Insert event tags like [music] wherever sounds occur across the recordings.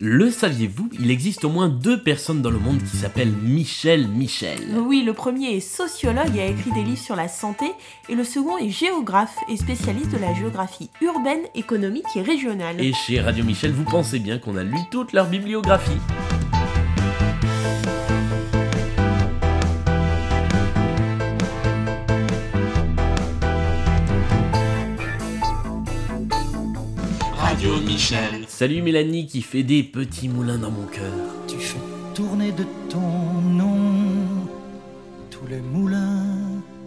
Le saviez-vous Il existe au moins deux personnes dans le monde qui s'appellent Michel Michel. Oui, le premier est sociologue et a écrit des livres sur la santé, et le second est géographe et spécialiste de la géographie urbaine, économique et régionale. Et chez Radio Michel, vous pensez bien qu'on a lu toute leur bibliographie. Michel. Salut Mélanie qui fait des petits moulins dans mon cœur. Tu fais tourner de ton nom tous les moulins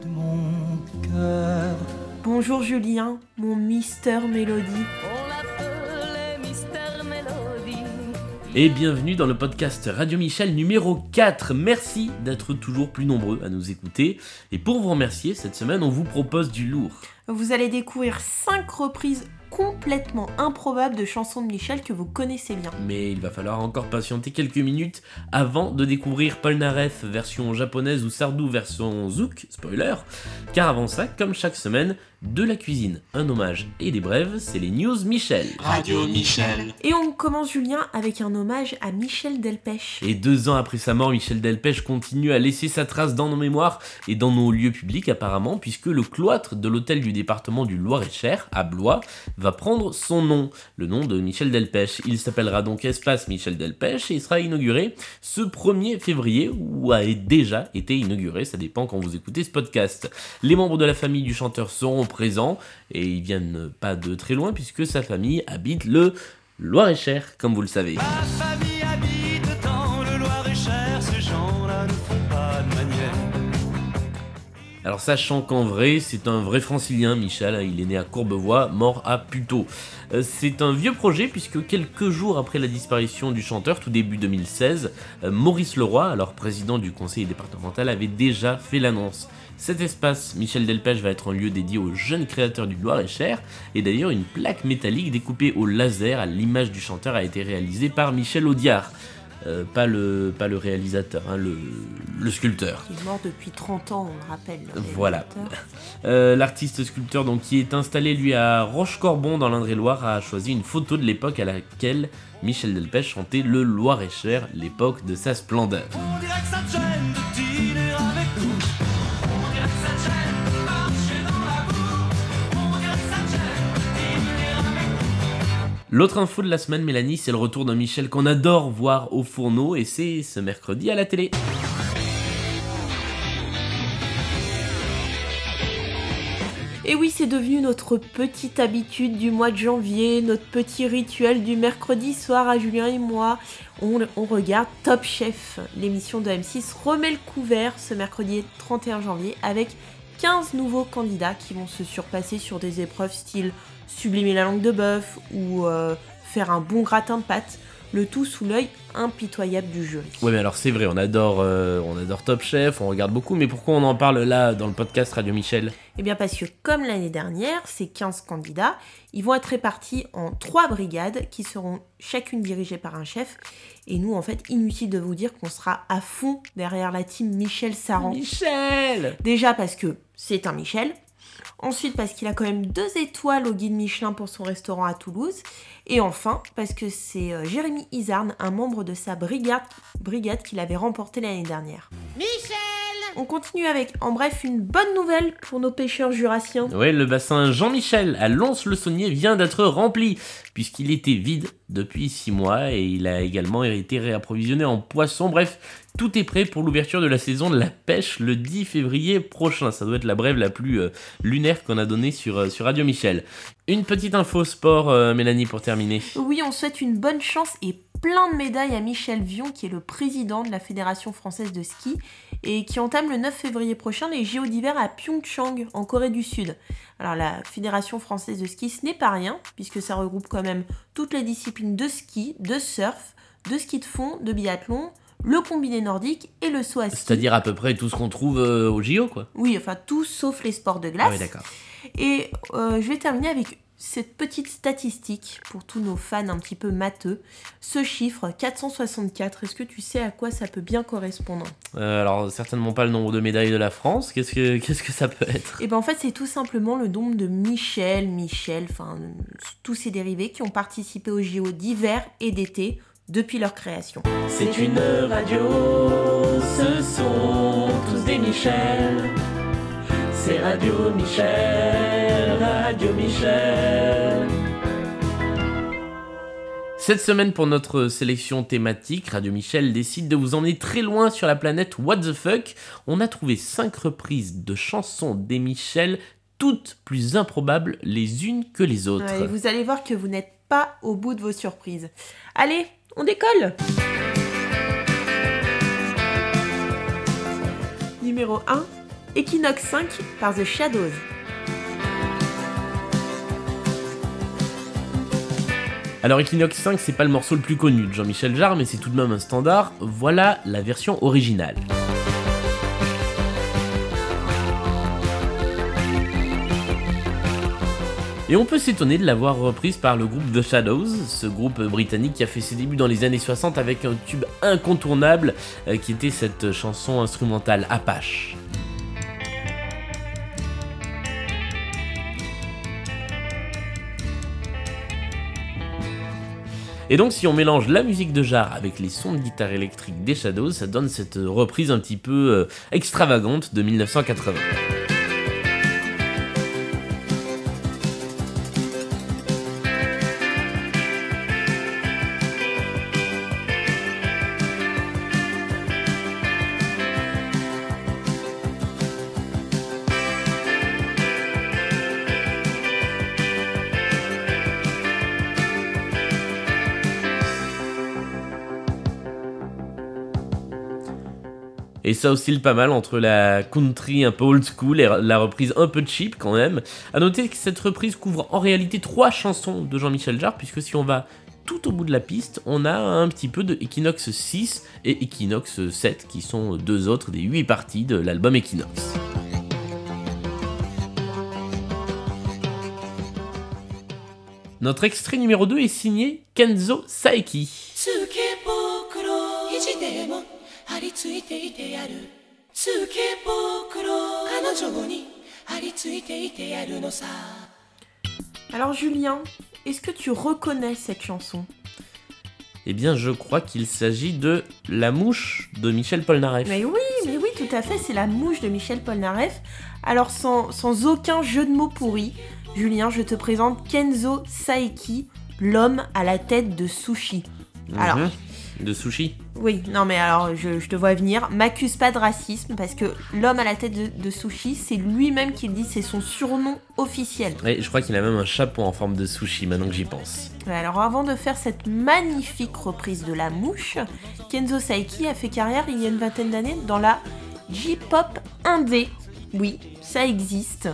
de mon cœur. Bonjour Julien, mon Mister Mélodie. On l'appelait Mister Melody. Et bienvenue dans le podcast Radio Michel numéro 4. Merci d'être toujours plus nombreux à nous écouter. Et pour vous remercier, cette semaine, on vous propose du lourd. Vous allez découvrir 5 reprises complètement improbables de chansons de Michel que vous connaissez bien. Mais il va falloir encore patienter quelques minutes avant de découvrir Paul Naref version japonaise ou Sardou version Zouk, spoiler. Car avant ça, comme chaque semaine, de la cuisine, un hommage et des brèves, c'est les news Michel. Radio Michel. Et on commence Julien avec un hommage à Michel Delpech. Et deux ans après sa mort, Michel Delpech continue à laisser sa trace dans nos mémoires et dans nos lieux publics apparemment, puisque le cloître de l'hôtel du département du Loir-et-Cher, à Blois, va prendre son nom, le nom de Michel Delpech. Il s'appellera donc Espace Michel Delpech et il sera inauguré ce 1er février, ou a déjà été inauguré, ça dépend quand vous écoutez ce podcast. Les membres de la famille du chanteur seront présents et ils viennent pas de très loin puisque sa famille habite le Loir-et-Cher, comme vous le savez. Alors sachant qu'en vrai, c'est un vrai francilien, Michel, hein, il est né à Courbevoie, mort à Puteaux. Euh, C'est un vieux projet puisque quelques jours après la disparition du chanteur, tout début 2016, euh, Maurice Leroy, alors président du conseil départemental, avait déjà fait l'annonce. Cet espace, Michel Delpech, va être un lieu dédié aux jeunes créateurs du Loir-et-Cher, et d'ailleurs une plaque métallique découpée au laser à l'image du chanteur a été réalisée par Michel Audiard. Euh, pas, le, pas le réalisateur, hein, le, le sculpteur. Qui est mort depuis 30 ans, on le rappelle. le Voilà. Euh, L'artiste sculpteur donc, qui est installé lui à Roche-Corbon dans l'Indre-et-Loire a choisi une photo de l'époque à laquelle Michel Delpech chantait le Loir-et-Cher, l'époque de sa splendeur. On dirait que ça te gêne de L'autre info de la semaine, Mélanie, c'est le retour d'un Michel qu'on adore voir au fourneau et c'est ce mercredi à la télé. Et oui, c'est devenu notre petite habitude du mois de janvier, notre petit rituel du mercredi soir à Julien et moi. On, on regarde Top Chef. L'émission de M6 remet le couvert ce mercredi 31 janvier avec 15 nouveaux candidats qui vont se surpasser sur des épreuves style sublimer la langue de bœuf ou euh, faire un bon gratin de pâtes. Le tout sous l'œil impitoyable du jury. Ouais, mais alors c'est vrai, on adore, euh, on adore Top Chef, on regarde beaucoup, mais pourquoi on en parle là dans le podcast Radio Michel? Eh bien parce que comme l'année dernière, ces 15 candidats, ils vont être répartis en trois brigades qui seront chacune dirigées par un chef. Et nous, en fait, inutile de vous dire qu'on sera à fond derrière la team Michel Saran. Michel Déjà parce que c'est un Michel. Ensuite parce qu'il a quand même deux étoiles au guide Michelin pour son restaurant à Toulouse. Et enfin parce que c'est euh, Jérémy Izarn, un membre de sa brigade, brigade qu'il avait remporté l'année dernière. On continue avec, en bref, une bonne nouvelle pour nos pêcheurs jurassiens. Ouais, le bassin Jean-Michel à Lons-le-Saunier vient d'être rempli, puisqu'il était vide depuis 6 mois et il a également été réapprovisionné en poissons. Bref, tout est prêt pour l'ouverture de la saison de la pêche le 10 février prochain. Ça doit être la brève la plus euh, lunaire qu'on a donnée sur, euh, sur Radio Michel. Une petite info sport, euh, Mélanie, pour terminer. Oui, on souhaite une bonne chance et plein de médailles à Michel Vion, qui est le président de la Fédération française de ski, et qui entame le 9 février prochain les JO d'hiver à Pyeongchang, en Corée du Sud. Alors la Fédération française de ski, ce n'est pas rien, puisque ça regroupe quand même toutes les disciplines de ski, de surf, de ski de fond, de biathlon, le combiné nordique et le saut à ski. C'est-à-dire à peu près tout ce qu'on trouve euh, au JO, quoi. Oui, enfin tout sauf les sports de glace. Ah oui, d'accord. Et euh, je vais terminer avec cette petite statistique pour tous nos fans un petit peu matheux. Ce chiffre, 464, est-ce que tu sais à quoi ça peut bien correspondre? Euh, alors, certainement pas le nombre de médailles de la France. Qu'est-ce que, [laughs] qu'est-ce que ça peut être? Et ben en fait, c'est tout simplement le nombre de Michel, Michel, enfin tous ces dérivés qui ont participé aux JO d'hiver et d'été depuis leur création. C'est une radio, ce sont tous des Michel. C'est Radio Michel, Radio Michel. Cette semaine, pour notre sélection thématique, Radio Michel décide de vous emmener très loin sur la planète What the Fuck. On a trouvé 5 reprises de chansons des Michel, toutes plus improbables les unes que les autres. Ouais, et vous allez voir que vous n'êtes pas au bout de vos surprises. Allez, on décolle Numéro 1, Equinox 5 par The Shadows. Alors Equinox 5, c'est pas le morceau le plus connu de Jean-Michel Jarre, mais c'est tout de même un standard. Voilà la version originale. Et on peut s'étonner de l'avoir reprise par le groupe The Shadows, ce groupe britannique qui a fait ses débuts dans les années 60 avec un tube incontournable euh, qui était cette chanson instrumentale Apache. Et donc si on mélange la musique de Jarre avec les sons de guitare électrique des Shadows, ça donne cette reprise un petit peu euh, extravagante de 1980. Ça oscille pas mal entre la country un peu old school et la reprise un peu cheap quand même. A noter que cette reprise couvre en réalité trois chansons de Jean-Michel Jarre, puisque si on va tout au bout de la piste, on a un petit peu de Equinox 6 et Equinox 7, qui sont deux autres des huit parties de l'album Equinox. Notre extrait numéro 2 est signé Kenzo Saeki. り付いていてやるつけぼくろ彼女に張り付いていてやるのさ Alors Julien, est-ce que tu reconnais cette chanson Eh bien, je crois qu'il s'agit de La Mouche de Michel Polnareff. Mais oui, mais oui, tout à fait, c'est la mouche de Michel Polnareff. Alors sans, sans aucun jeu de mots pourri, Julien, je te présente Kenzo Saeki, l'homme à la tête de sushi. Alors, Mhm. De sushi. oui, non mais alors je, je te vois venir, m'accuse pas de racisme parce que l'homme à la tête de, de sushi, c'est lui-même qui le dit, c'est son surnom officiel. Ouais, je crois qu'il a même un chapeau en forme de sushi maintenant que j'y pense. Ouais, Alors avant de faire cette magnifique reprise de La Mouche, Kenzo Saeki a fait carrière il y a une vingtaine d'années dans la J-pop indé. Oui, ça existe.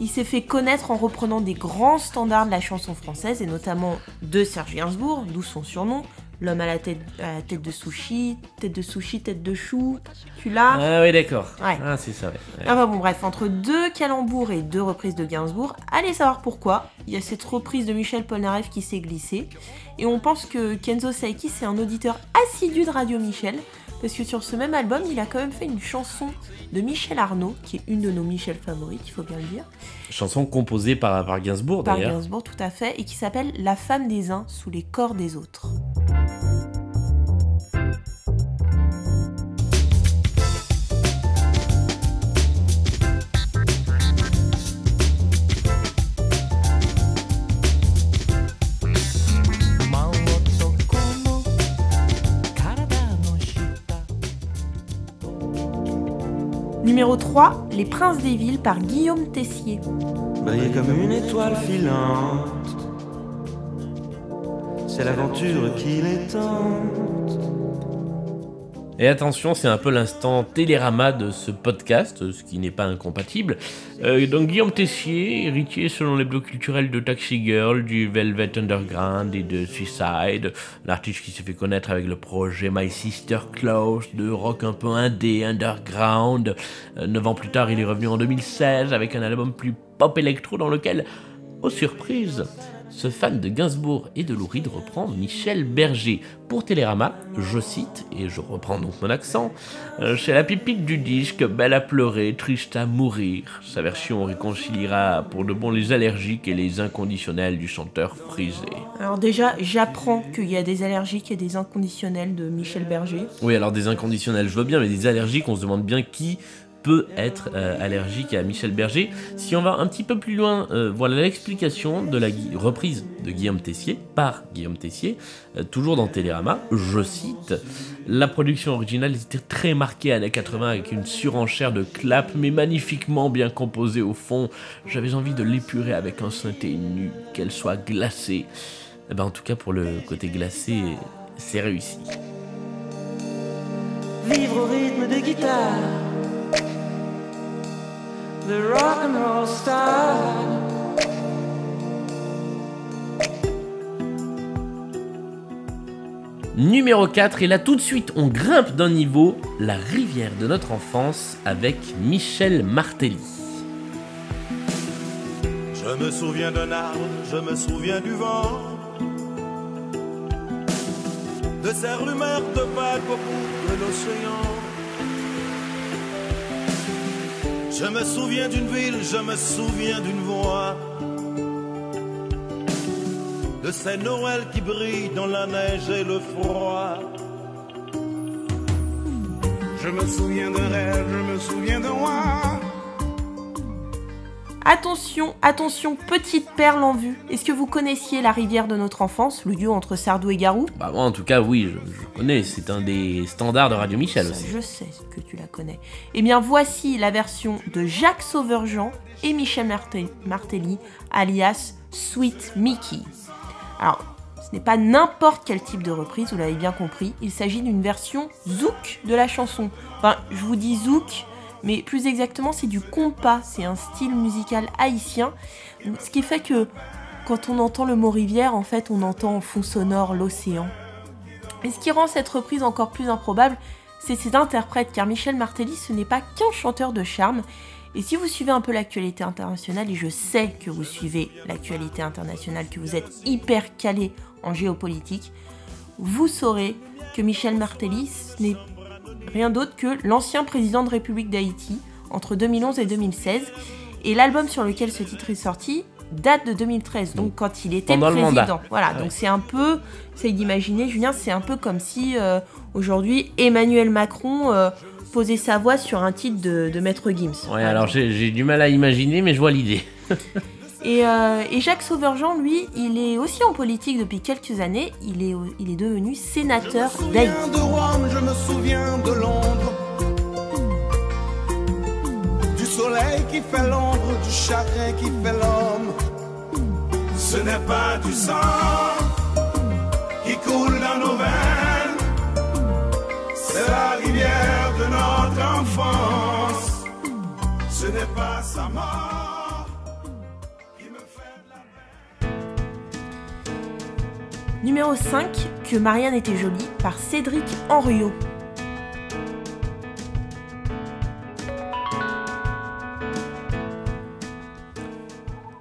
Il s'est fait connaître en reprenant des grands standards de la chanson française et notamment de Serge Gainsbourg, d'où son surnom, l'homme à la tête, à la tête de sushi, tête de sushi, tête de chou. Tu l'as Ah oui, d'accord. Ouais. Ah, c'est ça, ouais. Ouais. Enfin bon bref, entre deux calembours et deux reprises de Gainsbourg, allez savoir pourquoi. Il y a cette reprise de Michel Polnareff qui s'est glissée. Et on pense que Kenzo Saeki c'est un auditeur assidu de Radio Michel. Parce que sur ce même album, il a quand même fait une chanson de Michel Arnaud, qui est une de nos Michel favorites, il faut bien le dire, Chanson composée par, par Gainsbourg par d'ailleurs. Gainsbourg tout à fait, et qui s'appelle La femme des uns sous les corps des autres. Numéro 3, Les Princes des Villes par Guillaume Tessier. Briller comme une étoile filante. C'est l'aventure qui les tente. Et attention, c'est un peu l'instant télérama de ce podcast, ce qui n'est pas incompatible. Euh, donc Guillaume Tessier, héritier selon les blocs culturels de Taxi Girl, du Velvet Underground et de Suicide, l'artiste qui s'est fait connaître avec le projet My Sister Close, de rock un peu indé, underground. Euh, Neuf ans plus tard, il est revenu en 2016 avec un album plus pop électro dans lequel, aux surprises, ce fan de Gainsbourg et de Lou Reed reprend Michel Berger. Pour Télérama, je cite, et je reprends donc mon accent, euh, Chez la pipique du disque, belle à pleurer, triste à mourir. Sa version réconciliera pour de bon les allergiques et les inconditionnels du chanteur frisé. Alors déjà, j'apprends qu'il y a des allergiques et des inconditionnels de Michel Berger. Oui, alors des inconditionnels, je veux bien, mais des allergiques, on se demande bien qui peut être euh, allergique à Michel Berger. Si on va un petit peu plus loin, euh, voilà l'explication de la reprise de Guillaume Tessier par Guillaume Tessier, euh, toujours dans Télérama. Je cite La production originale était très marquée années 80 avec une surenchère de clap, mais magnifiquement bien composée au fond. J'avais envie de l'épurer avec un synthé nu, qu'elle soit glacée. Eh ben, en tout cas, pour le côté glacé, c'est réussi. Vivre au rythme de guitare The rock and roll star Numéro 4, et là tout de suite on grimpe d'un niveau, la rivière de notre enfance avec Michel Martelly. Je me souviens d'un arbre, je me souviens du vent, de ces rumeurs de vagues au bout de l'océan. Je me souviens d'une ville, je me souviens d'une voix, de ces Noëls qui brillent dans la neige et le froid. Je me souviens d'un rêve, je me souviens d'un roi. Attention, attention, petite perle en vue. Est-ce que vous connaissiez La rivière de notre enfance, le duo entre Sardou et Garou? Bah moi en tout cas oui, je, je connais, c'est un des standards de Radio Michel aussi. Je sais que tu la connais. Eh bien, voici la version de Jacques Sauverjean et Michel Marte- Martelly, alias Sweet Mickey. Alors, ce n'est pas n'importe quel type de reprise, vous l'avez bien compris. Il s'agit d'une version zouk de la chanson. Enfin, je vous dis zouk, mais plus exactement, c'est du compas. C'est un style musical haïtien. Ce qui fait que quand on entend le mot rivière, en fait, on entend en fond sonore l'océan. Et ce qui rend cette reprise encore plus improbable, c'est ses interprètes, car Michel Martelly, ce n'est pas qu'un chanteur de charme. Et si vous suivez un peu l'actualité internationale, et je sais que vous suivez l'actualité internationale, que vous êtes hyper calé en géopolitique, vous saurez que Michel Martelly, ce n'est rien d'autre que l'ancien président de République d'Haïti entre 2011 et 2016. Et l'album sur lequel ce titre est sorti date de 2013, donc quand il était pendant président. Voilà, donc c'est un peu, essaye d'imaginer, Julien, c'est un peu comme si euh, aujourd'hui Emmanuel Macron euh, posait sa voix sur un titre de, de Maître Gims. Ouais, alors j'ai du mal à imaginer, mais je vois l'idée. [laughs] Et, euh, et Jacques Sauverjean, lui, il est aussi en politique depuis quelques années. Il est, au- il est devenu sénateur Je me d'Haïti. souviens de Rome, je me souviens de Londres. Du soleil qui fait l'ombre, du chagrin qui fait l'homme. Ce n'est pas du sang Numéro 5, Que Marianne était jolie, par Cédric Henriot.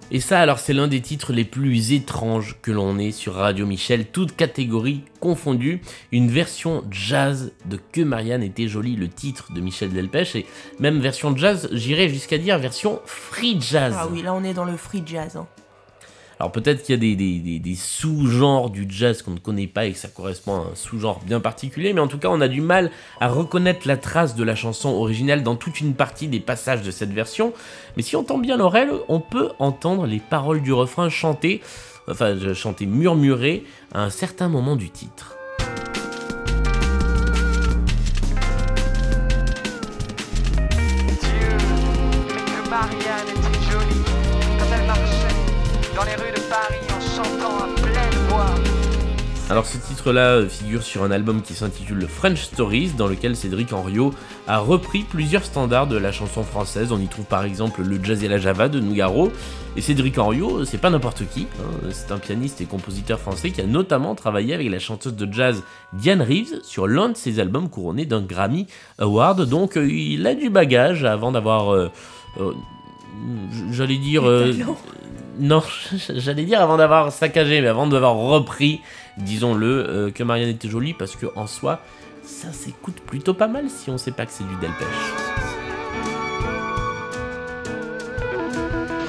Et ça, alors, c'est l'un des titres les plus étranges que l'on ait sur Radio Michel, toutes catégories confondues. Une version jazz de Que Marianne était jolie, le titre de Michel Delpech, et même version jazz, j'irais jusqu'à dire version free jazz. Ah oui, là on est dans le free jazz. hein. Alors peut-être qu'il y a des, sous-genres du jazz qu'on ne connaît pas et que ça correspond à un sous-genre bien particulier, mais en tout cas on a du mal à reconnaître la trace de la chanson originale dans toute une partie des passages de cette version. Mais si on tend bien l'oreille, on peut entendre les paroles du refrain chanter, enfin chanter murmurer à un certain moment du titre. Alors ce titre-là euh, figure sur un album qui s'intitule French Stories, dans lequel Cédric Henriot a repris plusieurs standards de la chanson française. On y trouve par exemple le Jazz et la Java de Nougaro. Et Cédric Henriot, c'est pas n'importe qui, hein, c'est un pianiste et compositeur français qui a notamment travaillé avec la chanteuse de jazz Diane Reeves sur l'un de ses albums couronnés d'un Grammy Award. Donc euh, il a du bagage avant d'avoir... euh, euh, J'allais dire... Euh, non, [laughs] j'allais dire avant d'avoir saccagé, mais avant d'avoir repris, disons-le, euh, que Marianne était jolie, parce que en soi, ça s'écoute plutôt pas mal si on sait pas que c'est du Delpech.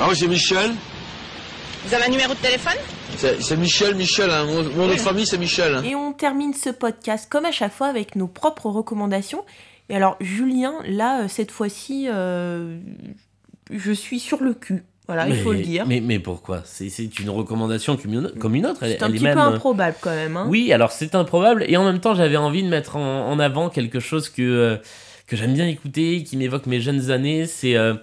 Ah oui, c'est Michel. Vous avez un numéro de téléphone? C'est Michel, Michel. hein. Mon, mon nom de famille, c'est Michel. hein. Et on termine ce podcast comme à chaque fois avec nos propres recommandations. Et alors Julien, là, euh, cette fois-ci, euh, je suis sur le cul. Voilà, il faut le dire. Mais, mais pourquoi? C'est c'est une recommandation comme une, comme une autre. Elle, C'est un elle est petit même, peu euh, improbable quand même. hein. Oui, alors c'est improbable, et en même temps j'avais envie de mettre en, en avant quelque chose que, euh, que j'aime bien écouter, qui m'évoque mes jeunes années, c'est euh,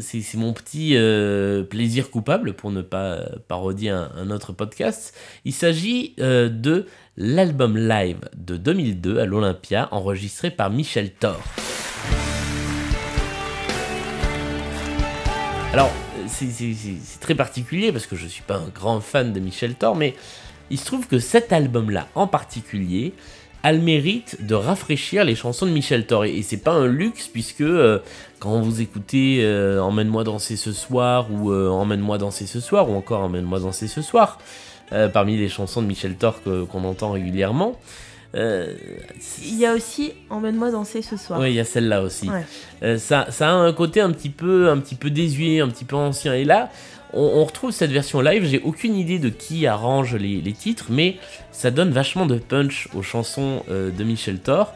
c'est c'est mon petit euh, plaisir coupable, pour ne pas parodier un, un autre podcast. Il s'agit de l'album live de 2002 à l'Olympia, enregistré par Michel Thor. Alors, c'est très particulier parce que je suis pas un grand fan de Michel Thor, mais il se trouve que cet album-là en particulier a le mérite de rafraîchir les chansons de Michel Thor. Et, c'est pas un luxe puisque euh, quand vous écoutez euh, Emmène-moi danser ce soir ou euh, Emmène-moi danser ce soir ou encore Emmène-moi danser ce soir, parmi les chansons de Michel Thor qu'on entend régulièrement, euh, Il y a aussi Emmène-moi danser ce soir. oui, il y a celle-là aussi. Ouais. Euh, ça, ça a un côté un petit peu, un petit peu désuet, un petit peu ancien. Et là, on, on retrouve cette version live. J'ai aucune idée de qui arrange les, les titres, mais ça donne vachement de punch aux chansons euh, de Michel Thor.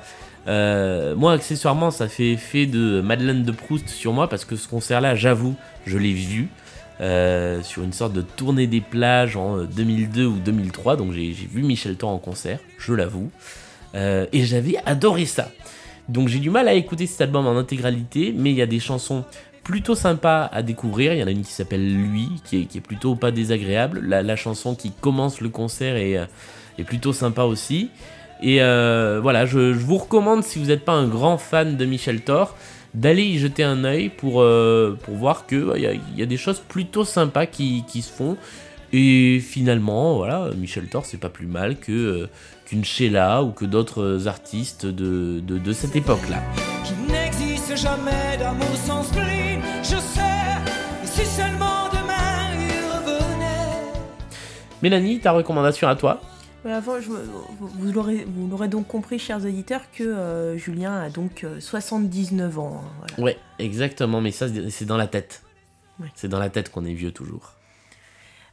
Moi, accessoirement, ça fait effet de Madeleine de Proust sur moi parce que ce concert-là, j'avoue, je l'ai vu. Euh, sur une sorte de tournée des plages en euh, 2002 ou 2003, donc j'ai vu Michel Thor en concert, je l'avoue, Euh, et j'avais adoré ça. Donc j'ai du mal à écouter cet album en intégralité, mais il y a des chansons plutôt sympas à découvrir. Il y en a une qui s'appelle Lui, qui est, qui est plutôt pas désagréable. La, chanson qui commence le concert est, euh, plutôt sympa aussi. Et euh, voilà, je, je vous recommande, si vous n'êtes pas un grand fan de Michel Thor, d'aller y jeter un œil pour, euh, pour voir qu'il y, a- il y a des choses plutôt sympas qui, qui se font. Et finalement, voilà, Michel Thor, c'est pas plus mal que euh, qu'une Sheila ou que d'autres artistes de, de, de cette époque-là. Qu'il n'existe jamais d'amour sans spleen, je sais, et si seulement demain il revenait. Mélanie, ta recommandation à toi? Je vous, vous l'aurez, donc compris, chers auditeurs, que euh, Julien a donc euh, 79 ans. hein, voilà. Ouais, exactement, mais ça, c'est dans la tête. Ouais. C'est dans la tête qu'on est vieux toujours.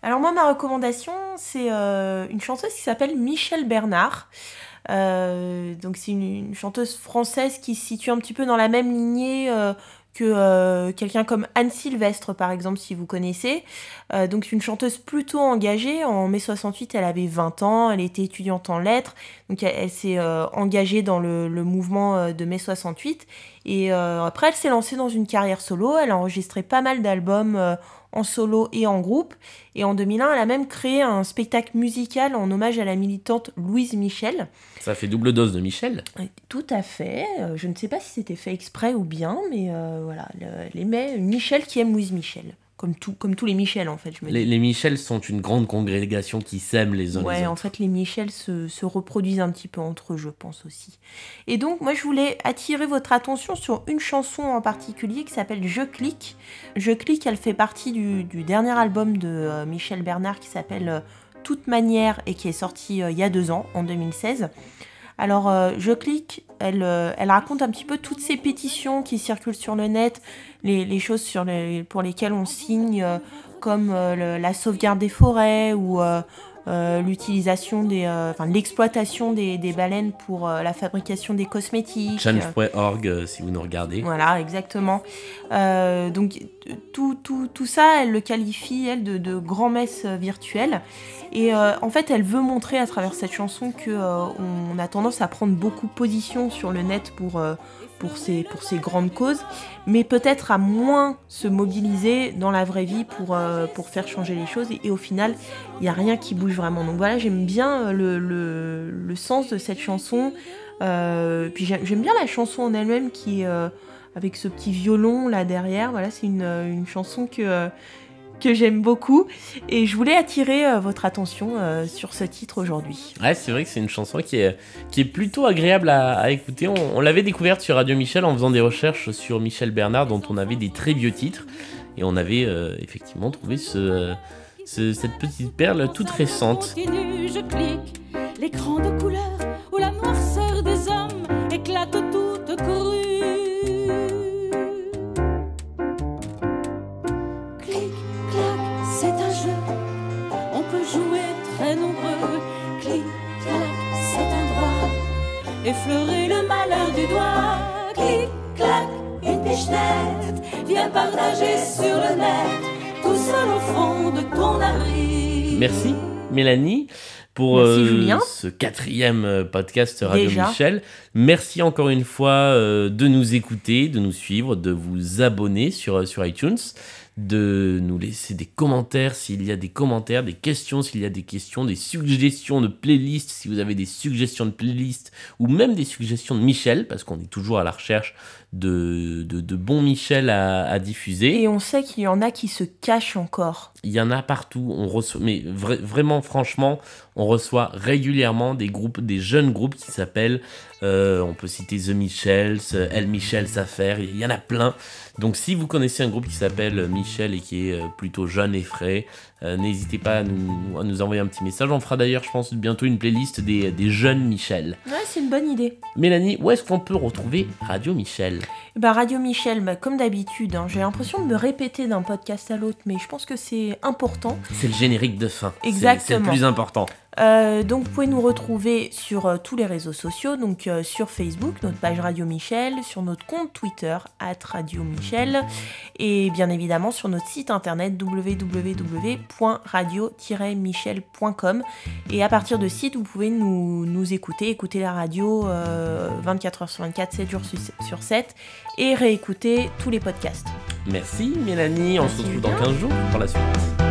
Alors moi, ma recommandation, c'est euh, une chanteuse qui s'appelle Michelle Bernard. Euh, donc c'est une, une chanteuse française qui se situe un petit peu dans la même lignée euh, que euh, quelqu'un comme Anne Sylvestre, par exemple, si vous connaissez. Euh, donc une chanteuse plutôt engagée. En mai 68, elle avait 20 ans, elle était étudiante en lettres. Donc elle, s'est euh, engagée dans le, le mouvement euh, de mai 68. Et après, elle s'est lancée dans une carrière solo. Elle a enregistré pas mal d'albums en solo et en groupe. Et en 2001, elle a même créé un spectacle musical en hommage à la militante Louise Michel. Ça fait double dose de Michel. Tout à fait. Euh, Je ne sais pas si c'était fait exprès ou bien, mais euh, voilà, le- les mais Michel qui aime Louise Michel. Comme, tout, comme tous les Michel, en fait, je me Les, les Michel sont une grande congrégation qui s'aiment les uns les Ouais, autres. en fait, les Michel se, se reproduisent un petit peu entre eux, je pense aussi. Et donc, moi, je voulais attirer votre attention sur une chanson en particulier qui s'appelle Je clique. Je clique, elle fait partie du, du dernier album de euh, Michel Bernard qui s'appelle euh, Toute manière et qui est sorti euh, il y a deux ans, en 2016. Alors, euh, Je clique, elle, euh, elle raconte un petit peu toutes ces pétitions qui circulent sur le net, les, les choses pour lesquelles on signe, euh, comme la sauvegarde des forêts ou l'utilisation des, euh, enfin, l'exploitation des, des baleines pour euh, la fabrication des cosmétiques. Change.org euh, si vous nous regardez. Voilà, exactement. Euh, donc tout, tout, tout ça, elle le qualifie, elle, de, de grand-messe euh, virtuelle. Et euh, en fait, elle veut montrer à travers cette chanson que euh, on a tendance à prendre beaucoup position sur le net pour, euh, pour, ces, grandes causes, mais peut-être à moins se mobiliser dans la vraie vie pour, euh, faire changer les choses. Et, au final, il n'y a rien qui bouge vraiment. Donc voilà, j'aime bien euh, le, sens de cette chanson. Euh, puis j'aime bien la chanson en elle-même qui est avec ce petit violon là derrière. Voilà, c'est une, chanson que, que j'aime beaucoup. Et je voulais attirer euh, votre attention euh, sur ce titre aujourd'hui. Ouais, c'est vrai que c'est une chanson qui est, qui est plutôt agréable à, à écouter. On, on l'avait découverte sur Radio Michel en faisant des recherches sur Michel Bernard, dont on avait des très vieux titres. Et on avait euh, effectivement trouvé ce, ce- cette petite perle toute récente. Continue, je clique l'écran de couleur où la noirceur des hommes éclate toute crue. Merci Mélanie pour Merci, euh, ce quatrième euh, podcast Radio Déjà. Michel. Merci encore une fois euh, de nous écouter, de nous suivre, de vous abonner sur, sur iTunes, de nous laisser des commentaires s'il y a des commentaires, des questions s'il y a des questions, des suggestions de playlists si vous avez des suggestions de playlists ou même des suggestions de Michel parce qu'on est toujours à la recherche de, de, de bons Michel à, à diffuser. Et on sait qu'il y en a qui se cachent encore. Il y en a partout. On reçoit, mais vra- vraiment, franchement, on reçoit régulièrement des groupes, des jeunes groupes qui s'appellent. Euh, on peut citer The Michels, euh, El Michel Affaire. Il y en a plein. Donc, si vous connaissez un groupe qui s'appelle Michel et qui est euh, plutôt jeune et frais, euh, n'hésitez pas à nous, à nous envoyer un petit message. On fera d'ailleurs, je pense, bientôt une playlist des, des jeunes Michel. Ouais, c'est une bonne idée. Mélanie, où est-ce qu'on peut retrouver Radio Michel? Bah, Radio Michel, bah, comme d'habitude, hein, j'ai l'impression de me répéter d'un podcast à l'autre, mais je pense que c'est important. C'est le générique de fin. C'est- C'est le Exactement. plus important. Euh, donc vous pouvez nous retrouver sur euh, tous les réseaux sociaux, donc euh, sur Facebook, notre page Radio Michel, sur notre compte Twitter, at Radio Michel, et bien évidemment sur notre site internet www.radio-michel.com. Et à partir de site, vous pouvez nous, nous écouter, écouter la radio euh, 24h sur 24, 7 jours sur- sur 7, et réécouter tous les podcasts. Merci Mélanie. On se retrouve dans Julien. 15 jours pour la suite.